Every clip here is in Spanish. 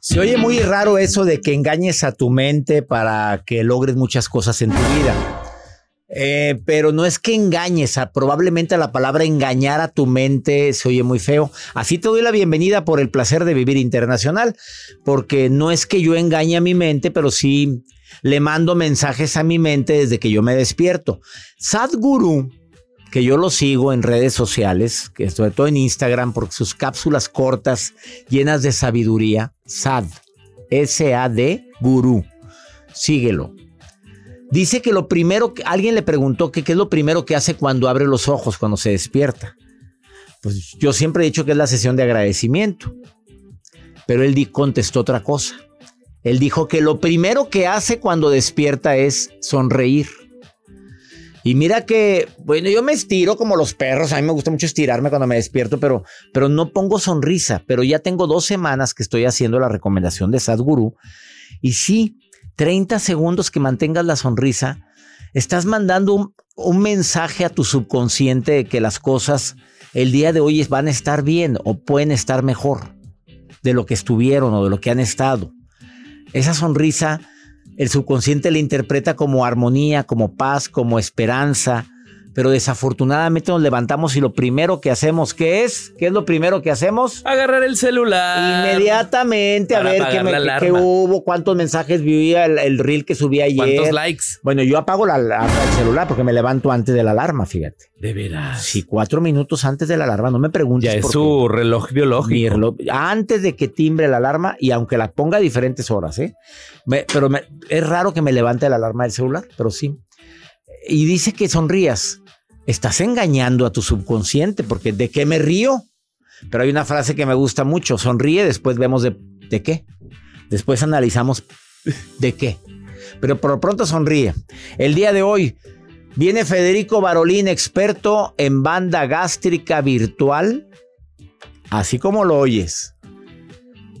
Se oye muy raro eso de que engañes a tu mente para que logres muchas cosas en tu vida. Eh, pero no es que engañes, a, probablemente la palabra engañar a tu mente se oye muy feo. Así te doy la bienvenida por el placer de vivir internacional, porque no es que yo engañe a mi mente, pero sí le mando mensajes a mi mente desde que yo me despierto. Sadhguru que yo lo sigo en redes sociales, que sobre todo en Instagram, porque sus cápsulas cortas, llenas de sabiduría, SAD, S-A-D, gurú. Síguelo. Dice que lo primero que alguien le preguntó que qué es lo primero que hace cuando abre los ojos, cuando se despierta. Pues yo siempre he dicho que es la sesión de agradecimiento. Pero él contestó otra cosa. Él dijo que lo primero que hace cuando despierta es sonreír. Y mira que, bueno, yo me estiro como los perros, a mí me gusta mucho estirarme cuando me despierto, pero, pero no pongo sonrisa, pero ya tengo dos semanas que estoy haciendo la recomendación de Sadhguru. Y sí, 30 segundos que mantengas la sonrisa, estás mandando un, un mensaje a tu subconsciente de que las cosas el día de hoy van a estar bien o pueden estar mejor de lo que estuvieron o de lo que han estado. Esa sonrisa el subconsciente le interpreta como armonía, como paz, como esperanza, pero desafortunadamente nos levantamos y lo primero que hacemos, ¿qué es? ¿Qué es lo primero que hacemos? Agarrar el celular. Inmediatamente a ver qué, me, qué, hubo, cuántos mensajes vi el, el, reel que subí ayer. ¿Cuántos likes? Bueno, yo apago la, la, el celular porque me levanto antes de la alarma, fíjate. De veras. Sí, cuatro minutos antes de la alarma, no me preguntes. Ya es su reloj biológico. Reloj, antes de que timbre la alarma y aunque la ponga a diferentes horas, ¿eh? Me, pero me, es raro que me levante la alarma del celular, pero sí. Y dice que sonrías estás engañando a tu subconsciente, porque ¿de qué me río? Pero hay una frase que me gusta mucho, sonríe, después vemos de, de qué. Después analizamos de qué. Pero por lo pronto sonríe. El día de hoy viene Federico Barolín, experto en banda gástrica virtual, así como lo oyes.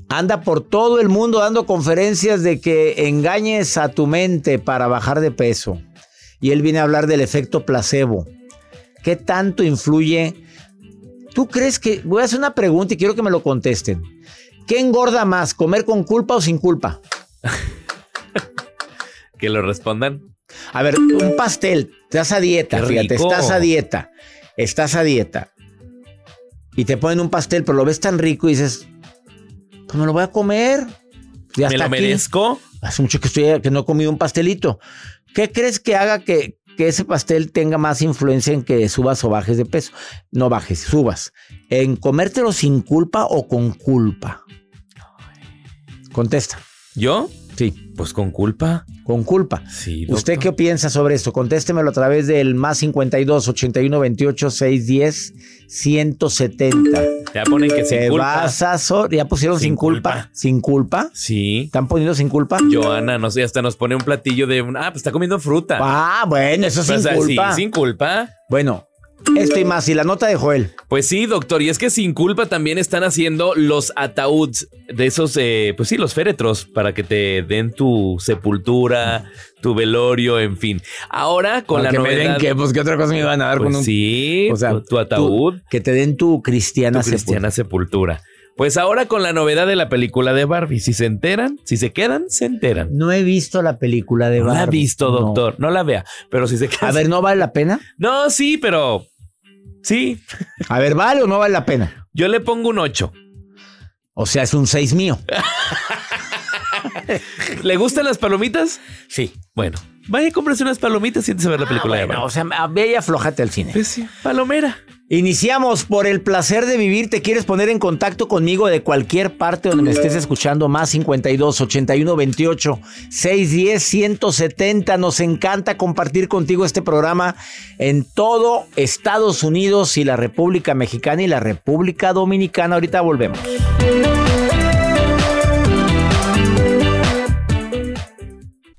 Anda por todo el mundo dando conferencias de que engañes a tu mente para bajar de peso. Y él viene a hablar del efecto placebo. ¿Qué tanto influye? ¿Tú crees que... Voy a hacer una pregunta y quiero que me lo contesten. ¿Qué engorda más, comer con culpa o sin culpa? que lo respondan. A ver, un pastel, estás a dieta, fíjate, estás a dieta, estás a dieta. Y te ponen un pastel, pero lo ves tan rico y dices, pues me lo voy a comer. ¿Me lo merezco? Hace mucho que, estoy, que no he comido un pastelito. ¿Qué crees que haga que, ese pastel tenga más influencia en que subas o bajes de peso. No bajes, subas. ¿En comértelo sin culpa o con culpa? Contesta. ¿Yo? Sí. Pues con culpa. Con culpa. Sí. ¿Usted qué piensa sobre esto? Contéstemelo a través del más 52 81 28 610 170. Ya ponen que sin culpa. vas a so- ¿Ya pusieron sin, Sin culpa? culpa. ¿Sin culpa? Sí. ¿Están poniendo sin culpa? Joana, no sé, hasta nos pone un platillo de un. Ah, pues está comiendo fruta. Ah, bueno, eso O sin sea, culpa. Sí, sin culpa. Bueno, esto y más. Y la nota de Joel. Pues sí, doctor, y es que sin culpa también están haciendo los ataúds de esos, eh, pues sí, los féretros para que te den tu sepultura, tu velorio, en fin. Ahora con la que me novedad, den que, pues qué otra cosa me iban a dar pues con un. sí, o sea, tu, tu ataúd, tu- que te den tu cristiana, tu cristiana sepultura. Pues ahora con la novedad de la película de Barbie, si se enteran, si se quedan, se enteran. No he visto la película de No la ha Barbie. visto, No. doctor. No. la vea. Pero si se queda. A ver, ¿no vale la pena? No, sí, pero. Sí. A ver, ¿vale o no vale la pena? Yo le pongo un 8. O sea, es un 6 mío. ¿Le gustan las palomitas? Sí. Bueno, vaya, cómprese unas palomitas y siéntese a ver la película de Ah, Bueno, Barbie. o sea, ve y aflójate al cine. Pues sí, palomera. Iniciamos por el placer de vivir. ¿Te quieres poner en contacto conmigo de cualquier parte donde me estés escuchando? Más 52 81 28 610 170. Nos encanta compartir contigo este programa en todo Estados Unidos y la República Mexicana y la República Dominicana. Ahorita volvemos.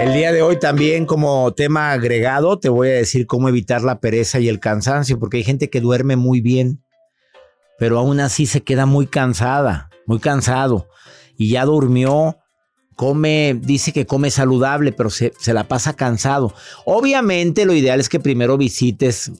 El día de hoy también como tema agregado te voy a decir cómo evitar la pereza y el cansancio, porque hay gente que duerme muy bien, pero aún así se queda muy cansada, muy cansado, y ya durmió, come, dice que come saludable, pero se, se la pasa cansado. Obviamente lo ideal es que primero visites,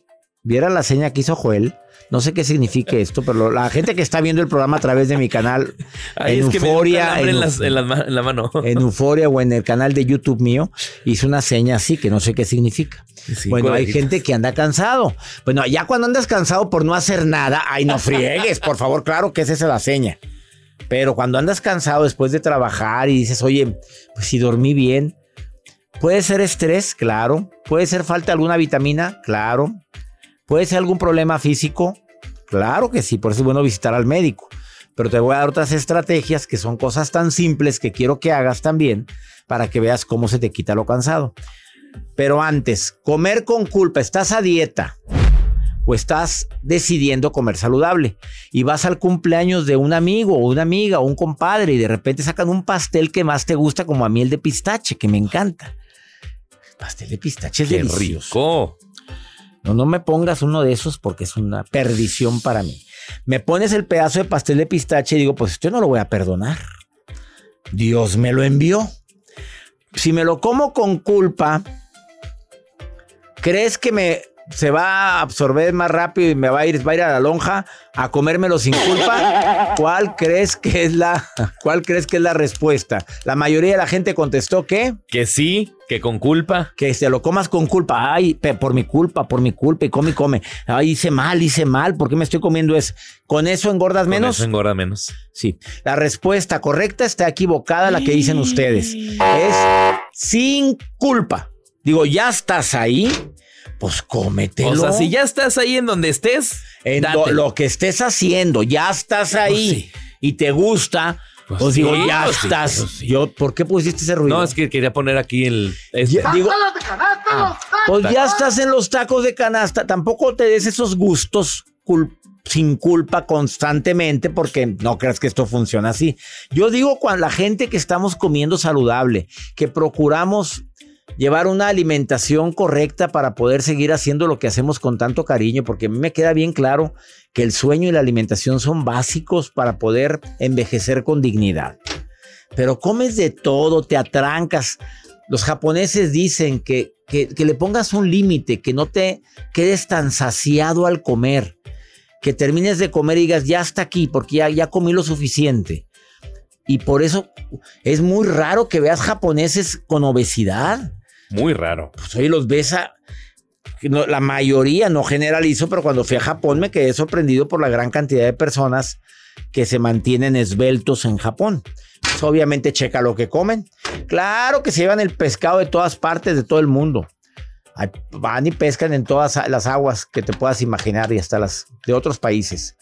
¿vieran la seña que hizo Joel? No sé qué signifique esto, pero la gente que está viendo el programa a través de mi canal Ay, en Euforia, en, la mano. en Euforia o en el canal de YouTube mío, hizo una seña así que no sé qué significa. Sí, bueno, hay gente que anda cansado. Bueno, ya cuando andas cansado por no hacer nada, ay, no friegues, por favor, claro que esa es la seña. Pero cuando andas cansado después de trabajar y dices, oye, pues si dormí bien, puede ser estrés, claro. Puede ser falta de alguna vitamina, claro. Puede ser algún problema físico, claro que sí. Por eso es bueno visitar al médico. Pero te voy a dar otras estrategias que son cosas tan simples que quiero que hagas también para que veas cómo se te quita lo cansado. Pero antes, comer con culpa, estás a dieta o estás decidiendo comer saludable y vas al cumpleaños de un amigo o una amiga o un compadre y de repente sacan un pastel que más te gusta como a mí el de pistache, que me encanta. Pastel de pistache es Qué delicioso. rico. No, no me pongas uno de esos porque es una perdición para mí. Me pones el pedazo de pastel de pistache y digo, pues esto no lo voy a perdonar. Dios me lo envió. Si me lo como con culpa, ¿crees que me se va a absorber más rápido y me va a ir, va a, ir a la lonja a comérmelo sin culpa? ¿Cuál crees que es la, cuál crees que es la respuesta? La mayoría de la gente contestó que Que sí, que con culpa. que te lo comas con culpa. Ay, por mi culpa, por mi culpa, y come y come. Ay, hice mal, hice mal, ¿por qué me estoy comiendo eso? ¿Con eso engordas Con menos? eso engorda menos. Sí. La respuesta correcta está equivocada, la que dicen ustedes. Es sin culpa. Digo, ya estás ahí, pues cómetelo. O sea, si ya estás ahí en donde estés, En lo, lo que estés haciendo, ya estás ahí Pues sí. y te gusta, Pues digo, sí, ya pues sí, estás. pues sí. Yo, ¿por qué pusiste ese ruido? No, es que quería poner aquí el. este. Ya, digo, ah, pues ya estás en los tacos de canasta. Tampoco te des esos gustos sin culpa constantemente porque no creas que esto funciona así. Yo digo cuando la gente que estamos comiendo saludable, que procuramos llevar una alimentación correcta para poder seguir haciendo lo que hacemos con tanto cariño, porque a mí me queda bien claro que el sueño y la alimentación son básicos para poder envejecer con dignidad. Pero comes de todo, te atrancas. Los japoneses dicen que, que, le pongas un límite, que no te quedes tan saciado al comer, que termines de comer y digas, ya está aquí, porque ya, ya comí lo suficiente. Y por eso es muy raro que veas japoneses con obesidad. Muy raro. Pues los ves a... que no- la mayoría, no generalizo, pero cuando fui a Japón me quedé sorprendido por la gran cantidad de personas que se mantienen esbeltos en Japón. Pues obviamente checa lo que comen. Claro que se llevan el pescado de todas partes, de todo el mundo. Van y pescan en todas las aguas que te puedas imaginar y hasta las de otros países.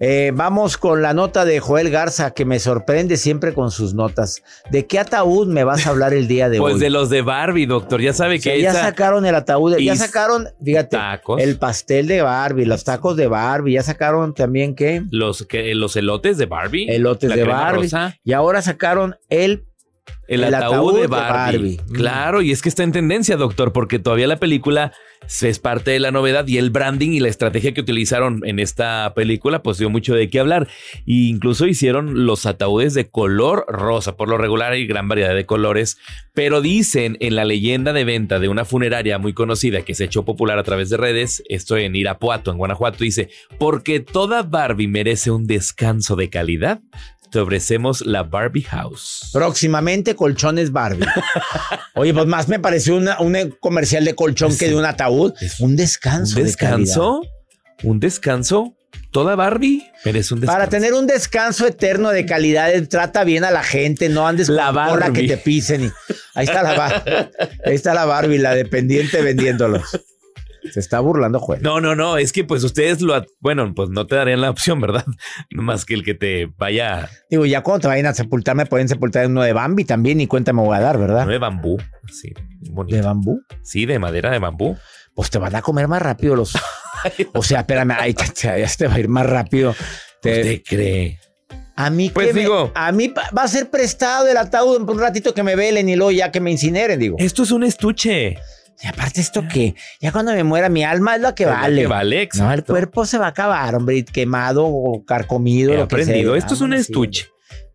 Eh, vamos con la nota de Joel Garza, que me sorprende siempre con sus notas. ¿De qué ataúd me vas a hablar el día de Pues hoy? de los de Barbie, doctor. Ya sabe O sea, que ya esa- sacaron el ataúd, ya sacaron, fíjate, tacos. el pastel de Barbie, los tacos de Barbie, ya sacaron también qué, los, que, los elotes de Barbie. elotes de Barbie, rosa, y ahora sacaron el, el, el ataúd, ataúd de de Barbie. Barbie. Mm. Claro, y es que está en tendencia, doctor, porque todavía la película es parte de la novedad y el branding y la estrategia que utilizaron en esta película, pues dio mucho de qué hablar. E incluso hicieron los ataúdes de color rosa. Por lo regular hay gran variedad de colores, pero dicen en la leyenda de venta de una funeraria muy conocida que se echó popular a través de redes, esto en Irapuato, en Guanajuato, dice, porque toda Barbie merece un descanso de calidad, te ofrecemos la Barbie House. próximamente colchones Barbie. Oye, pues más me pareció una- un comercial de colchón que de un ataúd. Un descanso. ¿Un de descanso? ¿Un descanso? ¿Toda Barbie? Merece un descanso. Para tener un descanso eterno de calidad, eh, trata bien a la gente, no andes La con Barbie. que te pisen. y- ahí está la Bar- ahí está la Barbie, la dependiente vendiéndolos. Se está burlando, Juan. No, no, no, es que pues ustedes lo... Bueno, pues no te darían la opción, ¿verdad? No más que el que te vaya... Digo, ya cuando te vayan a sepultar, me pueden sepultar en uno de Bambi también, y cuenta me voy a dar, ¿verdad? No de bambú. Sí, bonito. ¿De bambú? Sí, de madera de bambú. Pues te van a comer más rápido los. O sea, espérame, ahí te, te- ya te va a ir más rápido. Te- ¿Usted cree? a mí Pues que me- digo- a mí va a ser prestado el ataúd un ratito que me velen y luego ya que me incineren, digo. Esto es un estuche. Y aparte esto que ya cuando me muera mi alma es lo que Es lo vale. que vale, no, el exacto. cuerpo se va a acabar, hombre, quemado o carcomido, He lo que sea. aprendido. Esto es un sí. estuche.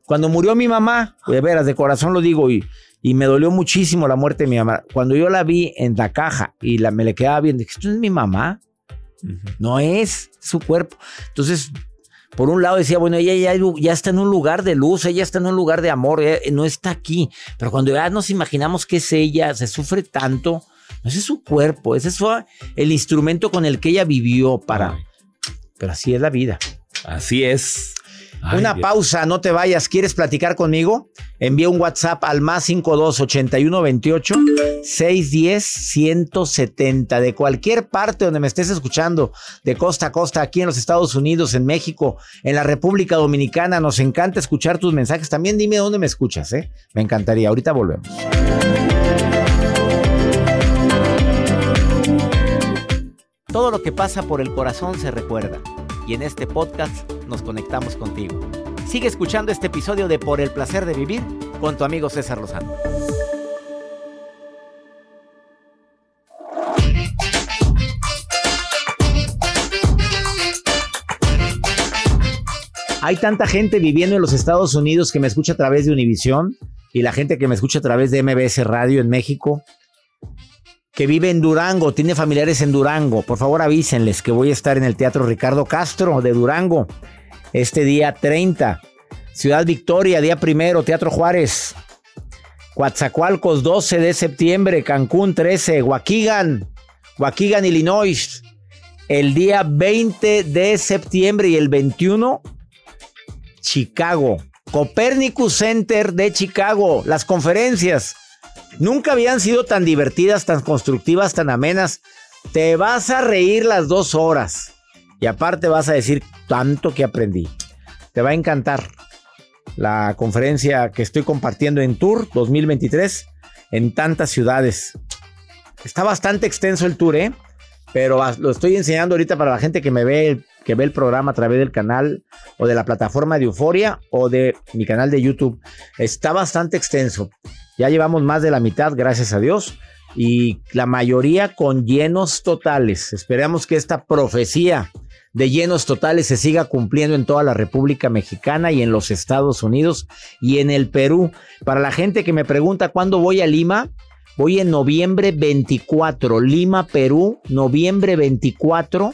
Cuando murió mi mamá, de veras, de corazón lo digo, y, y me dolió muchísimo la muerte de mi mamá. Cuando yo la vi en la caja y la, me le quedaba bien, dije, esto no es mi mamá, no es su cuerpo. Entonces, por un lado decía, bueno, ella ya, ya está en un lugar de luz, ella está en un lugar de amor, ella no está aquí. Pero cuando ya nos imaginamos que es ella, se sufre tanto, ese es su cuerpo, ese fue el instrumento con el que ella vivió para... Ay, Pero así es la vida. Así es. Ay, Una Dios. pausa, no te vayas. ¿Quieres platicar conmigo? Envía un WhatsApp al más 52 81 28 610 170 de cualquier parte donde me estés escuchando, de costa a costa, aquí en los Estados Unidos, en México, en la República Dominicana. Nos encanta escuchar tus mensajes. También dime dónde me escuchas, ¿eh? Me encantaría. Ahorita volvemos. Todo lo que pasa por el corazón se recuerda. Y en este podcast nos conectamos contigo. Sigue escuchando este episodio de Por el placer de vivir con tu amigo César Lozano. Hay tanta gente viviendo en los Estados Unidos que me escucha a través de Univisión y la gente que me escucha a través de MBS Radio en México que vive en Durango, tiene familiares en Durango. Por favor avísenles que voy a estar en el Teatro Ricardo Castro de Durango este día 30. Ciudad Victoria, día primero, Teatro Juárez. Coatzacoalcos, 12 de septiembre, Cancún 13, Waukegan, Waukegan, Illinois. El día 20 de septiembre y el 21, Chicago. Copernicus Center de Chicago. Las conferencias nunca habían sido tan divertidas, tan constructivas, tan amenas. Te vas a reír las dos horas. Y aparte vas a decir tanto que aprendí. Te va a encantar. la conferencia que estoy compartiendo en Tour 2023 en tantas ciudades. Está bastante extenso el tour, ¿eh? Pero lo estoy enseñando ahorita para la gente que me ve, que ve el programa a través del canal o de la plataforma de Euforia o de mi canal de YouTube. Está bastante extenso. Ya llevamos más de la mitad, gracias a Dios. Y la mayoría con llenos totales. Esperamos que esta profecía de llenos totales se siga cumpliendo en toda la República Mexicana y en los Estados Unidos y en el Perú. Para la gente que me pregunta cuándo voy a Lima, voy en noviembre 24, Lima, Perú, noviembre 24,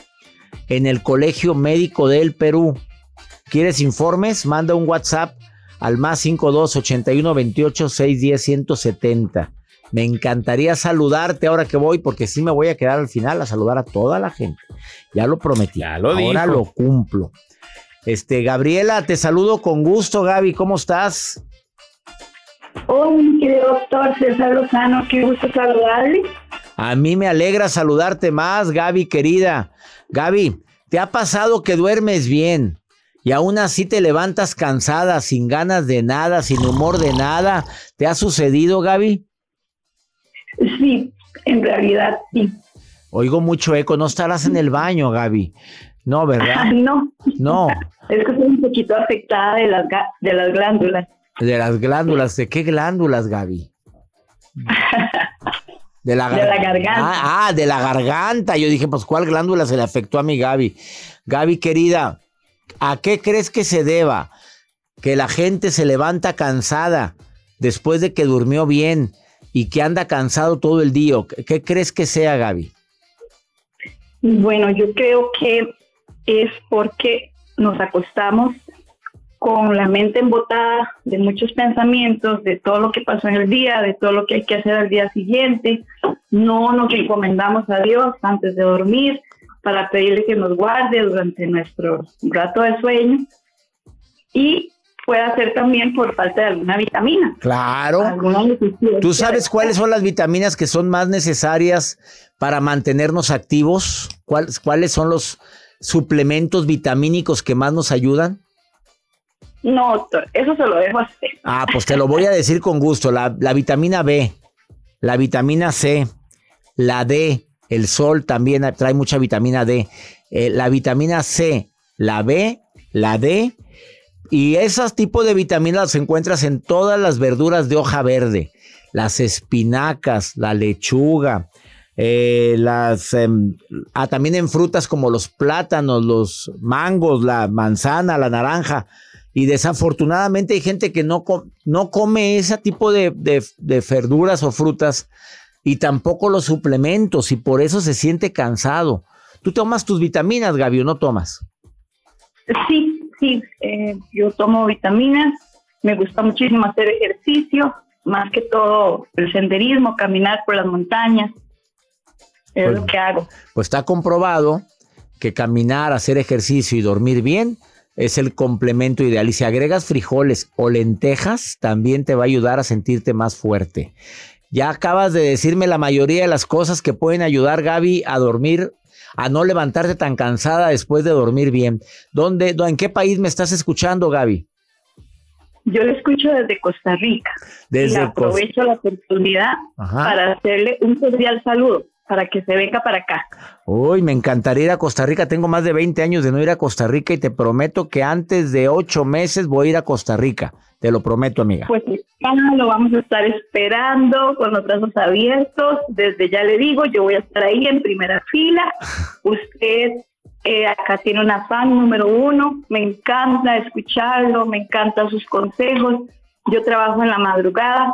en el Colegio Médico del Perú. ¿Quieres informes? Manda un WhatsApp al más 52 81 28 610 170. Me encantaría saludarte ahora que voy, porque sí me voy a quedar al final a saludar a toda la gente. Ya lo prometí. Ya lo ahora lo cumplo. Este, Gabriela, te saludo con gusto, Gaby. ¿Cómo estás? Hola, mi querido doctor César Lozano, qué gusto saludarle. A mí me alegra saludarte más, Gaby, querida. Gaby, ¿te ha pasado que duermes bien y aún así te levantas cansada, sin ganas de nada, sin humor de nada? ¿Te ha sucedido, Gaby? Sí, en realidad sí. Oigo mucho eco, no estarás en el baño, Gaby. No, ¿verdad? no. No. Es que estoy un poquito afectada de las, de las glándulas. De las glándulas, ¿de qué glándulas, Gaby? De la, garganta. Ah, ah, de la garganta. Yo dije, pues, ¿cuál glándula se le afectó a mi Gaby? Gaby, querida, ¿a qué crees que se deba que la gente se levanta cansada después de que durmió bien y que anda cansado todo el día. ¿Qué crees que sea, Gaby? Bueno, yo creo que es porque nos acostamos con la mente embotada de muchos pensamientos, de todo lo que pasó en el día, de todo lo que hay que hacer al día siguiente. No nos encomendamos a Dios antes de dormir para pedirle que nos guarde durante nuestro rato de sueño. Y puede ser también por falta de alguna vitamina. Claro. ¿Tú sabes cuáles son las vitaminas que son más necesarias para mantenernos activos? ¿Cuáles son los suplementos vitamínicos que más nos ayudan? No, doctor, eso se lo dejo a usted. Ah, pues te lo voy a decir con gusto. La, vitamina B, la vitamina C, la D, el sol también trae mucha vitamina D. Eh, la vitamina C, la B, la D y esos tipos de vitaminas las encuentras en todas las verduras de hoja verde, las espinacas, la lechuga, eh, las, em, ah, también en frutas como los plátanos, los mangos, la manzana, la naranja. Y desafortunadamente hay gente que no, no come ese tipo de, verduras o frutas y tampoco los suplementos y por eso se siente cansado. ¿Tú tomas tus vitaminas, Gaby, o no tomas? Sí, sí, eh, yo tomo vitaminas, me gusta muchísimo hacer ejercicio, más que todo el senderismo, caminar por las montañas, es pues, lo que hago. Pues está comprobado que caminar, hacer ejercicio y dormir bien es el complemento ideal. Y si agregas frijoles o lentejas, también te va a ayudar a sentirte más fuerte. Ya acabas de decirme la mayoría de las cosas que pueden ayudar, Gaby, a dormir a no levantarte tan cansada después de dormir bien. ¿Dónde, ¿En qué país me estás escuchando, Gaby? Yo le escucho desde Costa Rica. Desde y aprovecho la oportunidad para hacerle un cordial saludo para que se venga para acá. Uy, me encantaría ir a Costa Rica. Tengo más de 20 años de no ir a Costa Rica y te prometo que antes de ocho meses voy a ir a Costa Rica. Te lo prometo, amiga. Pues lo vamos a estar esperando con los brazos abiertos. Desde ya le digo, yo voy a estar ahí en primera fila. Usted eh, acá tiene un afán número uno. Me encanta escucharlo, me encantan sus consejos. Yo trabajo en la madrugada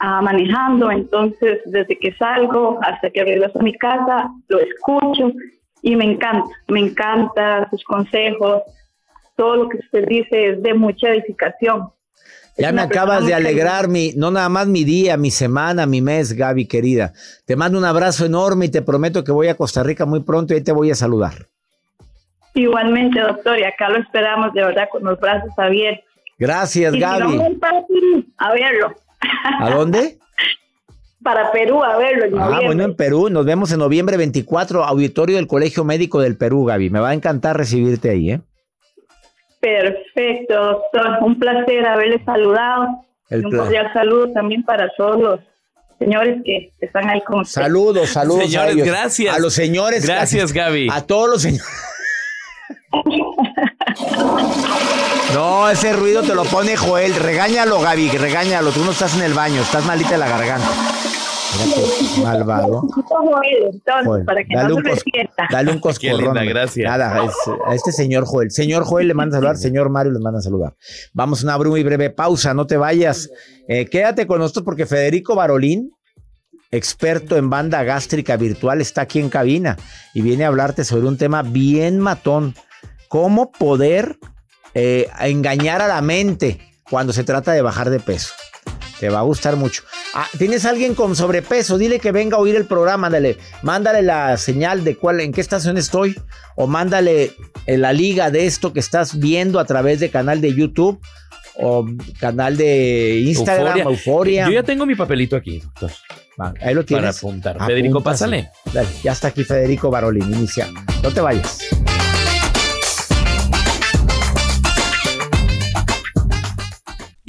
ah, manejando, entonces desde que salgo hasta que regreso a mi casa, lo escucho y me encanta, me encanta sus consejos. Todo lo que usted dice es de mucha edificación. Ya me acabas de alegrar mi, no nada más mi día, mi semana, mi mes, Gaby querida. Te mando un abrazo enorme y te prometo que voy a Costa Rica muy pronto y ahí te voy a saludar. Igualmente, doctor, y acá lo esperamos de verdad con los brazos abiertos. Gracias, Gaby. a verlo. ¿A dónde? para Perú, a verlo. En ah, bueno, en Perú. Nos vemos en noviembre 24, auditorio del Colegio Médico del Perú, Gaby. Me va a encantar recibirte ahí, ¿eh? Perfecto, doctor. Un placer haberle saludado. El y un cordial saludo también para todos los señores que están ahí con usted. Saludos, saludos. a Señores, ellos. gracias. A los señores. Gracias, Gaby. A todos los señores. No, ese ruido te lo pone Joel. Regáñalo, Gaby, regáñalo. Tú no estás en el baño, estás malita de la garganta. Malvado. Joel, entonces, Joel, para que dale no un se. Dale un coscorrón. linda, hombre. gracias. Nada, es- a este señor Joel. Señor Joel le manda a saludar, señor Mario les manda a saludar. Vamos a una muy breve pausa, no te vayas. Eh, quédate con nosotros porque Federico Barolín, experto en banda gástrica virtual, está aquí en cabina y viene a hablarte sobre un tema bien matón. Cómo poder eh, engañar a la mente cuando se trata de bajar de peso. Te va a gustar mucho. Ah, ¿Tienes alguien con sobrepeso? Dile que venga a oír el programa. Mándale, mándale la señal de cuál, en qué estación estoy. O mándale eh, la liga de esto que estás viendo a través de canal de YouTube o canal de Instagram, Euforia. Yo ya tengo mi papelito aquí, doctor. Va, ahí lo tienes. Para apuntar. Federico, Apúntase. pásale. Dale, ya está aquí Federico Barolín. Inicia. No te vayas.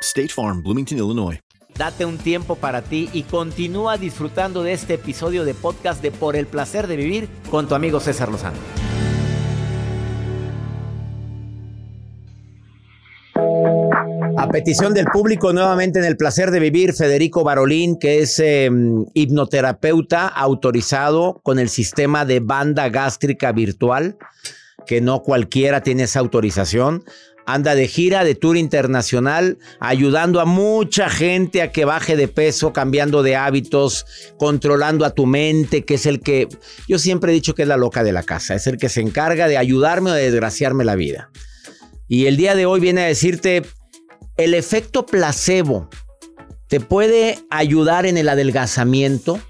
State Farm, Bloomington, Illinois. Date un tiempo para ti y continúa disfrutando de este episodio de podcast de Por el placer de vivir con tu amigo César Lozano. A petición del público, nuevamente en el placer de vivir, Federico Barolín, que es eh, hipnoterapeuta autorizado con el sistema de banda gástrica virtual, que no cualquiera tiene esa autorización. Anda de gira, de tour internacional, ayudando a mucha gente a que baje de peso, cambiando de hábitos, controlando a tu mente, que es el que yo siempre he dicho que es la loca de la casa, es el que se encarga de ayudarme o de desgraciarme la vida. Y el día de hoy viene a decirte, el efecto placebo te puede ayudar en el adelgazamiento.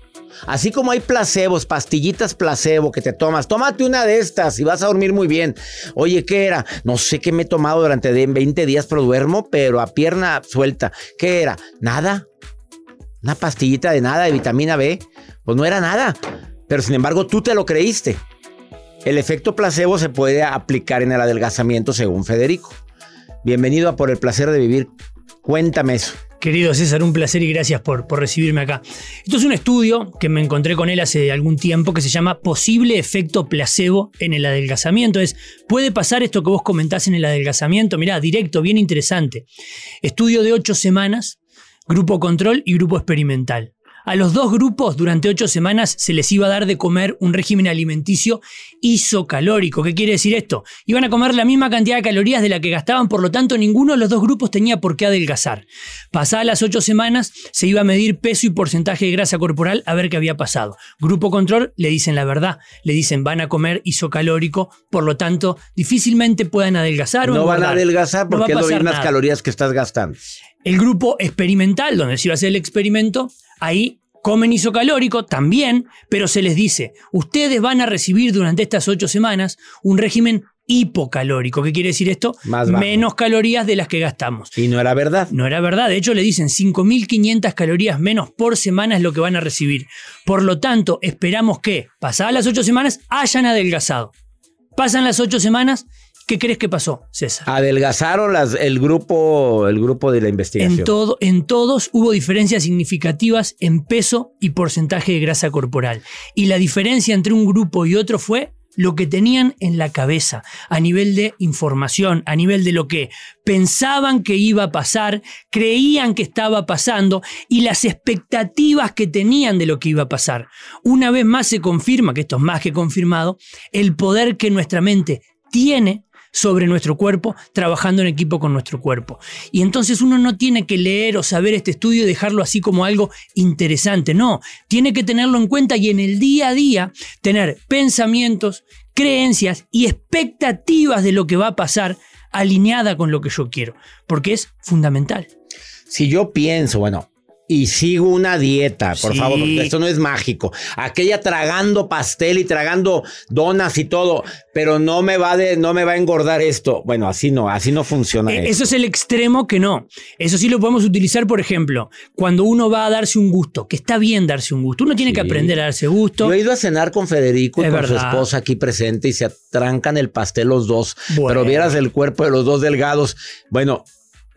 Así como hay placebos, pastillitas placebo que te tomas, tómate una de estas y vas a dormir muy bien. Oye, ¿qué era? No sé qué me he tomado durante de- 20 días, pero duermo, pero a pierna suelta. ¿Qué era? Nada. Una pastillita de nada, de vitamina B. Pues no era nada. Pero sin embargo, tú te lo creíste. El efecto placebo se puede aplicar en el adelgazamiento, según Federico. Bienvenido a Por el placer de vivir. Cuéntame eso. Querido César, un placer y gracias por, por recibirme acá. Esto es un estudio que me encontré con él hace algún tiempo que se llama Posible efecto placebo en el adelgazamiento. Es, ¿puede pasar esto que vos comentás en el adelgazamiento? Mirá, directo, bien interesante. Estudio de ocho semanas, grupo control y grupo experimental. A los dos grupos durante ocho semanas se les iba a dar de comer un régimen alimenticio isocalórico. ¿Qué quiere decir esto? Iban a comer la misma cantidad de calorías de la que gastaban, por lo tanto ninguno de los dos grupos tenía por qué adelgazar. Pasadas las ocho semanas se iba a medir peso y porcentaje de grasa corporal a ver qué había pasado. Grupo control le dicen la verdad, le dicen van a comer isocalórico, por lo tanto difícilmente puedan adelgazar o No van a adelgazar No va porque a es lo pasar mismas nada. calorías que estás gastando. El grupo experimental, donde se iba a hacer el experimento, ahí comen isocalórico también, pero se les dice, ustedes van a recibir durante estas ocho semanas un régimen hipocalórico. ¿Qué quiere decir esto? Más. Menos calorías de las que gastamos. Y no era verdad. No era verdad. De hecho, le dicen 5.500 calorías menos por semana es lo que van a recibir. Por lo tanto, esperamos que, pasadas las ocho semanas, hayan adelgazado. Pasan las ocho semanas, ¿qué crees que pasó, César? Adelgazaron las, el grupo, el grupo de la investigación. En, todo, en todos hubo diferencias significativas en peso y porcentaje de grasa corporal. Y la diferencia entre un grupo y otro fue lo que tenían en la cabeza, a nivel de información, a nivel de lo que pensaban que iba a pasar, creían que estaba pasando y las expectativas que tenían de lo que iba a pasar. Una vez más se confirma, que esto es más que confirmado, el poder que nuestra mente tiene sobre nuestro cuerpo, trabajando en equipo con nuestro cuerpo. Y entonces uno no tiene que leer o saber este estudio y dejarlo así como algo interesante, no, tiene que tenerlo en cuenta y en el día a día tener pensamientos, creencias y expectativas de lo que va a pasar alineada con lo que yo quiero, porque es fundamental. Si yo pienso, bueno, y sigo una dieta, por Sí. favor, porque esto no es mágico. Aquella tragando pastel y tragando donas y todo, pero no me va de, no me va a engordar esto. Bueno, así no, así no funciona. Eh, esto. Eso es el extremo que no. Eso sí lo podemos utilizar, por ejemplo, cuando uno va a darse un gusto, que está bien darse un gusto. Uno tiene que aprender a darse gusto. Yo he ido a cenar con Federico y con su esposa aquí presente y se atrancan el pastel los dos. Bueno. Pero vieras el cuerpo de los dos delgados. Bueno,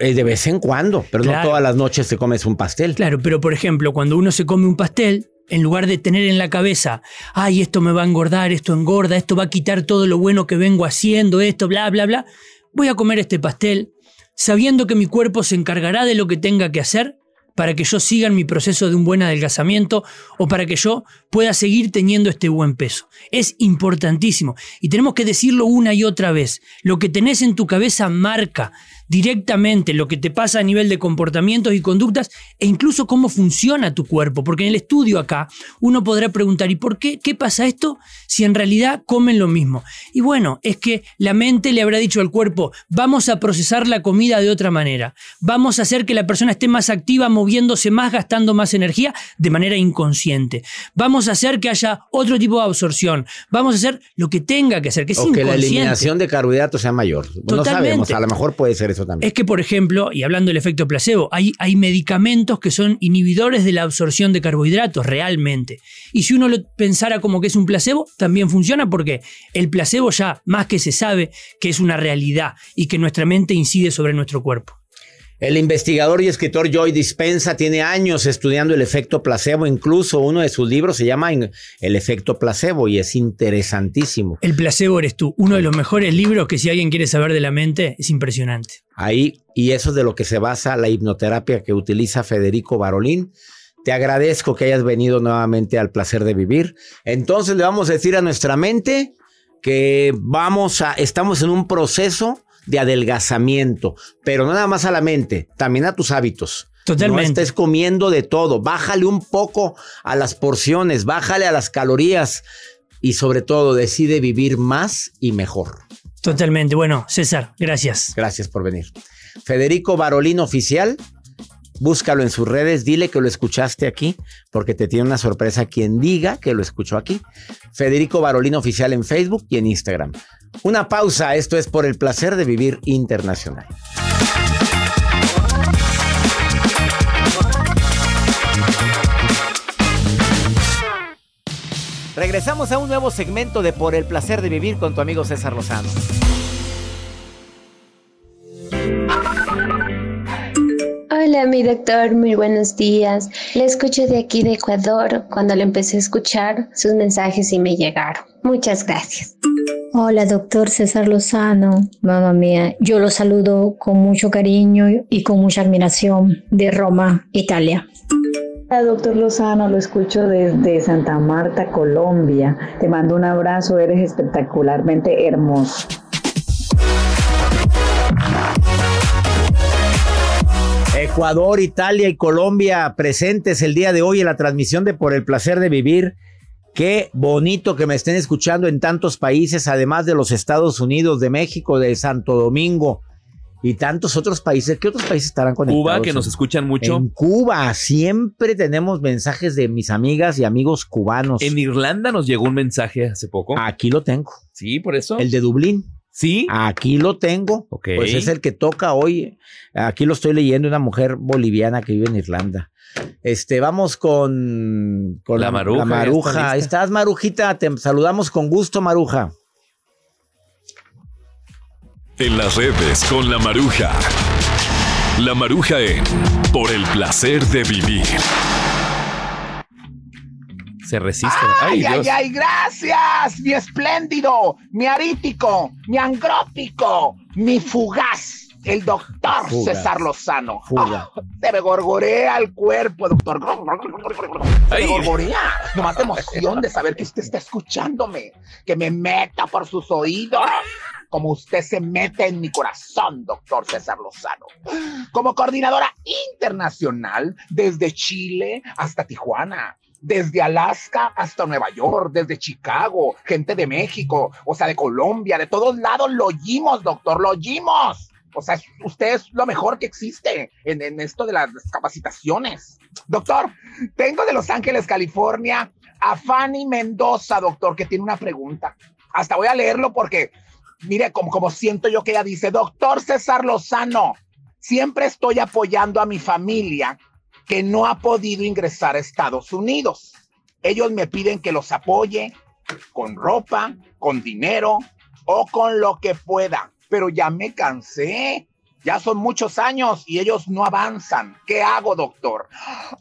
eh, de vez en cuando, pero no todas las noches te comes un pastel. Claro, pero por ejemplo, cuando uno se come un pastel, en lugar de tener en la cabeza, ay, esto me va a engordar, esto engorda, esto va a quitar todo lo bueno que vengo haciendo, esto, bla, bla, bla, voy a comer este pastel sabiendo que mi cuerpo se encargará de lo que tenga que hacer para que yo siga en mi proceso de un buen adelgazamiento o para que yo pueda seguir teniendo este buen peso. Es importantísimo y tenemos que decirlo una y otra vez. Lo que tenés en tu cabeza marca directamente lo que te pasa a nivel de comportamientos y conductas e incluso cómo funciona tu cuerpo. Porque en el estudio acá uno podrá preguntar, ¿y por qué? ¿Qué pasa esto si en realidad comen lo mismo? Y bueno, es que la mente le habrá dicho al cuerpo, vamos a procesar la comida de otra manera. Vamos a hacer que la persona esté más activa, moviéndose más, gastando más energía de manera inconsciente. Vamos a hacer que haya otro tipo de absorción. Vamos a hacer lo que tenga que hacer, que es o que la eliminación de carbohidratos sea mayor. No sabemos, a lo mejor puede ser eso Es que, por ejemplo, y hablando del efecto placebo, hay, hay medicamentos que son inhibidores de la absorción de carbohidratos realmente. Y si uno lo pensara como que es un placebo, también funciona porque el placebo ya más que se sabe que es una realidad y que nuestra mente incide sobre nuestro cuerpo. El investigador y escritor Joy Dispensa tiene años estudiando el efecto placebo. Incluso uno de sus libros se llama El efecto placebo y es interesantísimo. El placebo eres tú, uno de los mejores libros que si alguien quiere saber de la mente es impresionante. Ahí, y eso es de lo que se basa la hipnoterapia que utiliza Federico Barolín. Te agradezco que hayas venido nuevamente al placer de vivir. Entonces le vamos a decir a nuestra mente que vamos a, estamos en un proceso de adelgazamiento, pero no nada más a la mente, también a tus hábitos. Totalmente. No estés comiendo de todo. Bájale un poco a las porciones, bájale a las calorías y sobre todo decide vivir más y mejor. Totalmente. Bueno, César, gracias. Gracias por venir. Federico Barolín Oficial, búscalo en sus redes, dile que lo escuchaste aquí, porque te tiene una sorpresa quien diga que lo escuchó aquí. Federico Barolín Oficial en Facebook y en Instagram. Una pausa, esto es por el placer de vivir internacional. Regresamos a un nuevo segmento de Por el placer de vivir con tu amigo César Lozano. Hola, mi doctor, muy buenos días. Le escucho de aquí de Ecuador. Cuando le empecé a escuchar, sus mensajes y me llegaron. Muchas gracias. Hola, doctor César Lozano. Mamá mía, yo lo saludo con mucho cariño y con mucha admiración de Roma, Italia. Hola, doctor Lozano, lo escucho desde Santa Marta, Colombia. Te mando un abrazo, eres espectacularmente hermoso. Ecuador, Italia y Colombia presentes el día de hoy en la transmisión de Por el placer de vivir. Qué bonito que me estén escuchando en tantos países, además de los Estados Unidos, de México, de Santo Domingo y tantos otros países. ¿Qué otros países estarán conectados? Cuba, que nos escuchan mucho. En Cuba, siempre tenemos mensajes de mis amigas y amigos cubanos. En Irlanda nos llegó un mensaje hace poco. Aquí lo tengo. Sí, por eso. El de Dublín. Sí. Aquí lo tengo. Pues es el que toca hoy. Aquí lo estoy leyendo, una mujer boliviana que vive en Irlanda. Este, vamos con, con La Maruja, La Maruja. Ahí estás, Marujita. Te saludamos con gusto, Maruja. En las redes con la Maruja. La Maruja en Por el placer de vivir. Se resiste. ¡Ay, Ay, ay, Dios. ay! Gracias, mi espléndido, mi arítico, mi angrópico, mi fugaz, el doctor. César Lozano. Fuga. Ah, se me gorgorea el cuerpo, doctor. Se me gorgorea. Nomás de emoción de saber que usted está escuchándome, que me meta por sus oídos. Como usted se mete en mi corazón, doctor César Lozano. Como coordinadora internacional desde Chile hasta Tijuana. Desde Alaska hasta Nueva York, desde Chicago, gente de México, o sea, de Colombia, de todos lados lo oímos, doctor, lo oímos. O sea, usted es lo mejor que existe en, en esto de las capacitaciones. Doctor, tengo de Los Ángeles, California, a Fanny Mendoza, doctor, que tiene una pregunta. Hasta voy a leerlo porque, mire, como, como siento yo que ella dice, doctor César Lozano, siempre estoy apoyando a mi familia que no ha podido ingresar a Estados Unidos. Ellos me piden que los apoye con ropa, con dinero o con lo que pueda, pero ya me cansé. Ya son muchos años y ellos no avanzan. ¿Qué hago, doctor?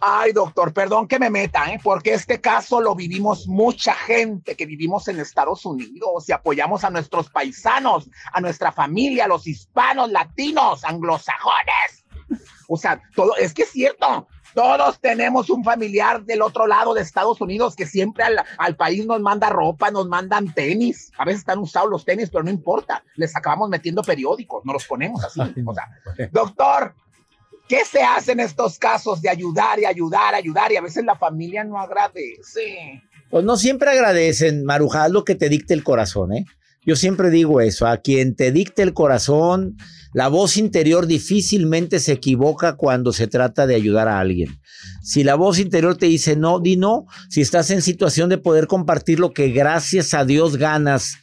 Ay, doctor, perdón que me meta, ¿eh? porque este caso lo vivimos mucha gente que vivimos en Estados Unidos y apoyamos a nuestros paisanos, a nuestra familia, los hispanos, latinos, anglosajones. O sea, todo, es que es cierto. Todos tenemos un familiar del otro lado de Estados Unidos que siempre al, al país nos manda ropa, nos mandan tenis. A veces están usados los tenis, pero no importa. Les acabamos metiendo periódicos, nos los ponemos así. O sea, doctor, ¿qué se hace en estos casos de ayudar y ayudar, ayudar? Y a veces la familia no agradece. Pues no siempre agradecen, Maruja, haz lo que te dicte el corazón, ¿eh? Yo siempre digo eso, a quien te dicte el corazón, la voz interior difícilmente se equivoca cuando se trata de ayudar a alguien. Si la voz interior te dice no, di no. Si estás en situación de poder compartir lo que gracias a Dios ganas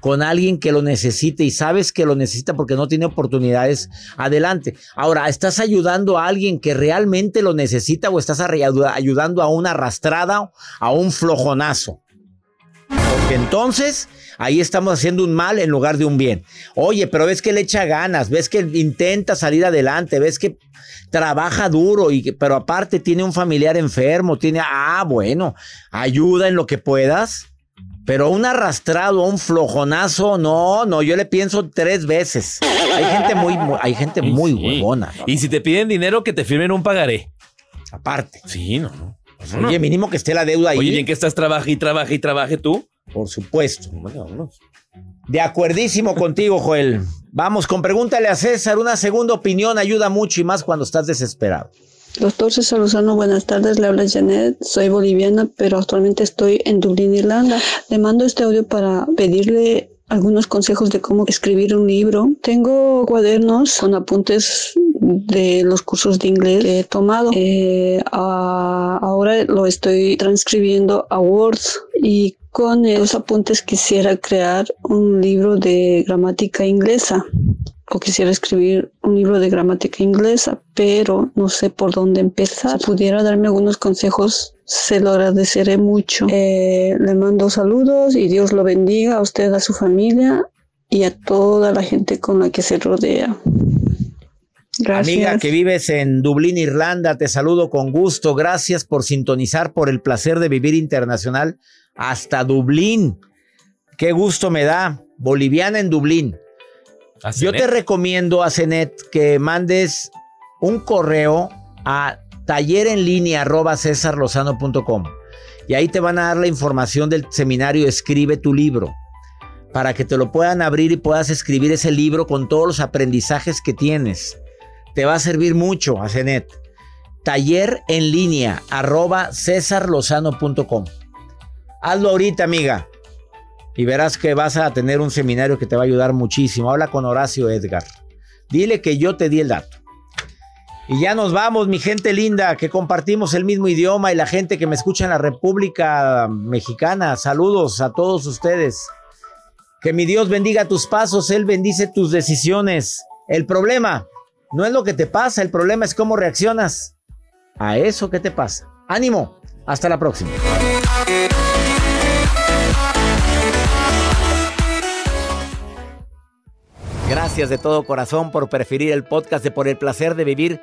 con alguien que lo necesite y sabes que lo necesita porque no tiene oportunidades, adelante. Ahora, ¿estás ayudando a alguien que realmente lo necesita o estás ayudando a una arrastrada, a un flojonazo? Porque entonces ahí estamos haciendo un mal en lugar de un bien. Oye, pero ves que le echa ganas, ves que intenta salir adelante, ves que trabaja duro y pero aparte tiene un familiar enfermo, tiene ah, bueno, ayuda en lo que puedas. Pero un arrastrado, un flojonazo, no, no, yo le pienso tres veces. Hay gente muy, muy- hay gente muy huevona. Y si te piden dinero, que te firmen un pagaré. Aparte. Sí, no, no. Oye, mínimo que esté la deuda ahí. Oye, bien que estás trabaje y trabaje y trabaje tú. Por supuesto. De acuerdísimo contigo, Joel. Vamos con pregúntale a César. Una segunda opinión ayuda mucho y más cuando estás desesperado. Doctor César Lozano, buenas tardes. Le habla Janet. Soy boliviana, pero actualmente estoy en Dublín, Irlanda. Le mando este audio para pedirle algunos consejos de cómo escribir un libro. Tengo cuadernos con apuntes de los cursos de inglés que he tomado. Eh, ahora lo estoy transcribiendo a Word y con esos apuntes quisiera crear un libro de gramática inglesa o quisiera escribir un libro de gramática inglesa, pero no sé por dónde empezar. Pudiera darme algunos consejos, se lo agradeceré mucho. Eh, le mando saludos y Dios lo bendiga a usted, a su familia y a toda la gente con la que se rodea. Gracias. Amiga que vives en Dublín, Irlanda, te saludo con gusto. Gracias por sintonizar por el placer de vivir internacional hasta Dublín. Qué gusto me da. Boliviana en Dublín. Yo te recomiendo a Cenet que mandes un correo a taller en línea arroba cesarlozano.com y ahí te van a dar la información del seminario Escribe tu libro para que te lo puedan abrir y puedas escribir ese libro con todos los aprendizajes que tienes. Te va a servir mucho a Cenet. Taller en línea arroba cesarlozano.com. Hazlo ahorita, amiga. Y verás que vas a tener un seminario que te va a ayudar muchísimo. Habla con Horacio Edgar. Dile que yo te di el dato. Y ya nos vamos, mi gente linda, que compartimos el mismo idioma y la gente que me escucha en la República Mexicana. Saludos a todos ustedes. Que mi Dios bendiga tus pasos, Él bendice tus decisiones. El problema no es lo que te pasa, el problema es cómo reaccionas a eso que te pasa. Ánimo, hasta la próxima. Gracias de todo corazón por preferir el podcast de Por el placer de vivir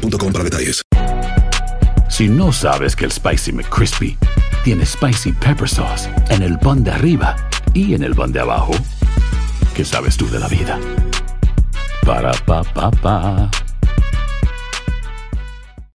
para detalles. Si no sabes que el Spicy McCrispy tiene Spicy Pepper Sauce en el pan de arriba y en el pan de abajo, ¿qué sabes tú de la vida? Para, pa, pa, pa.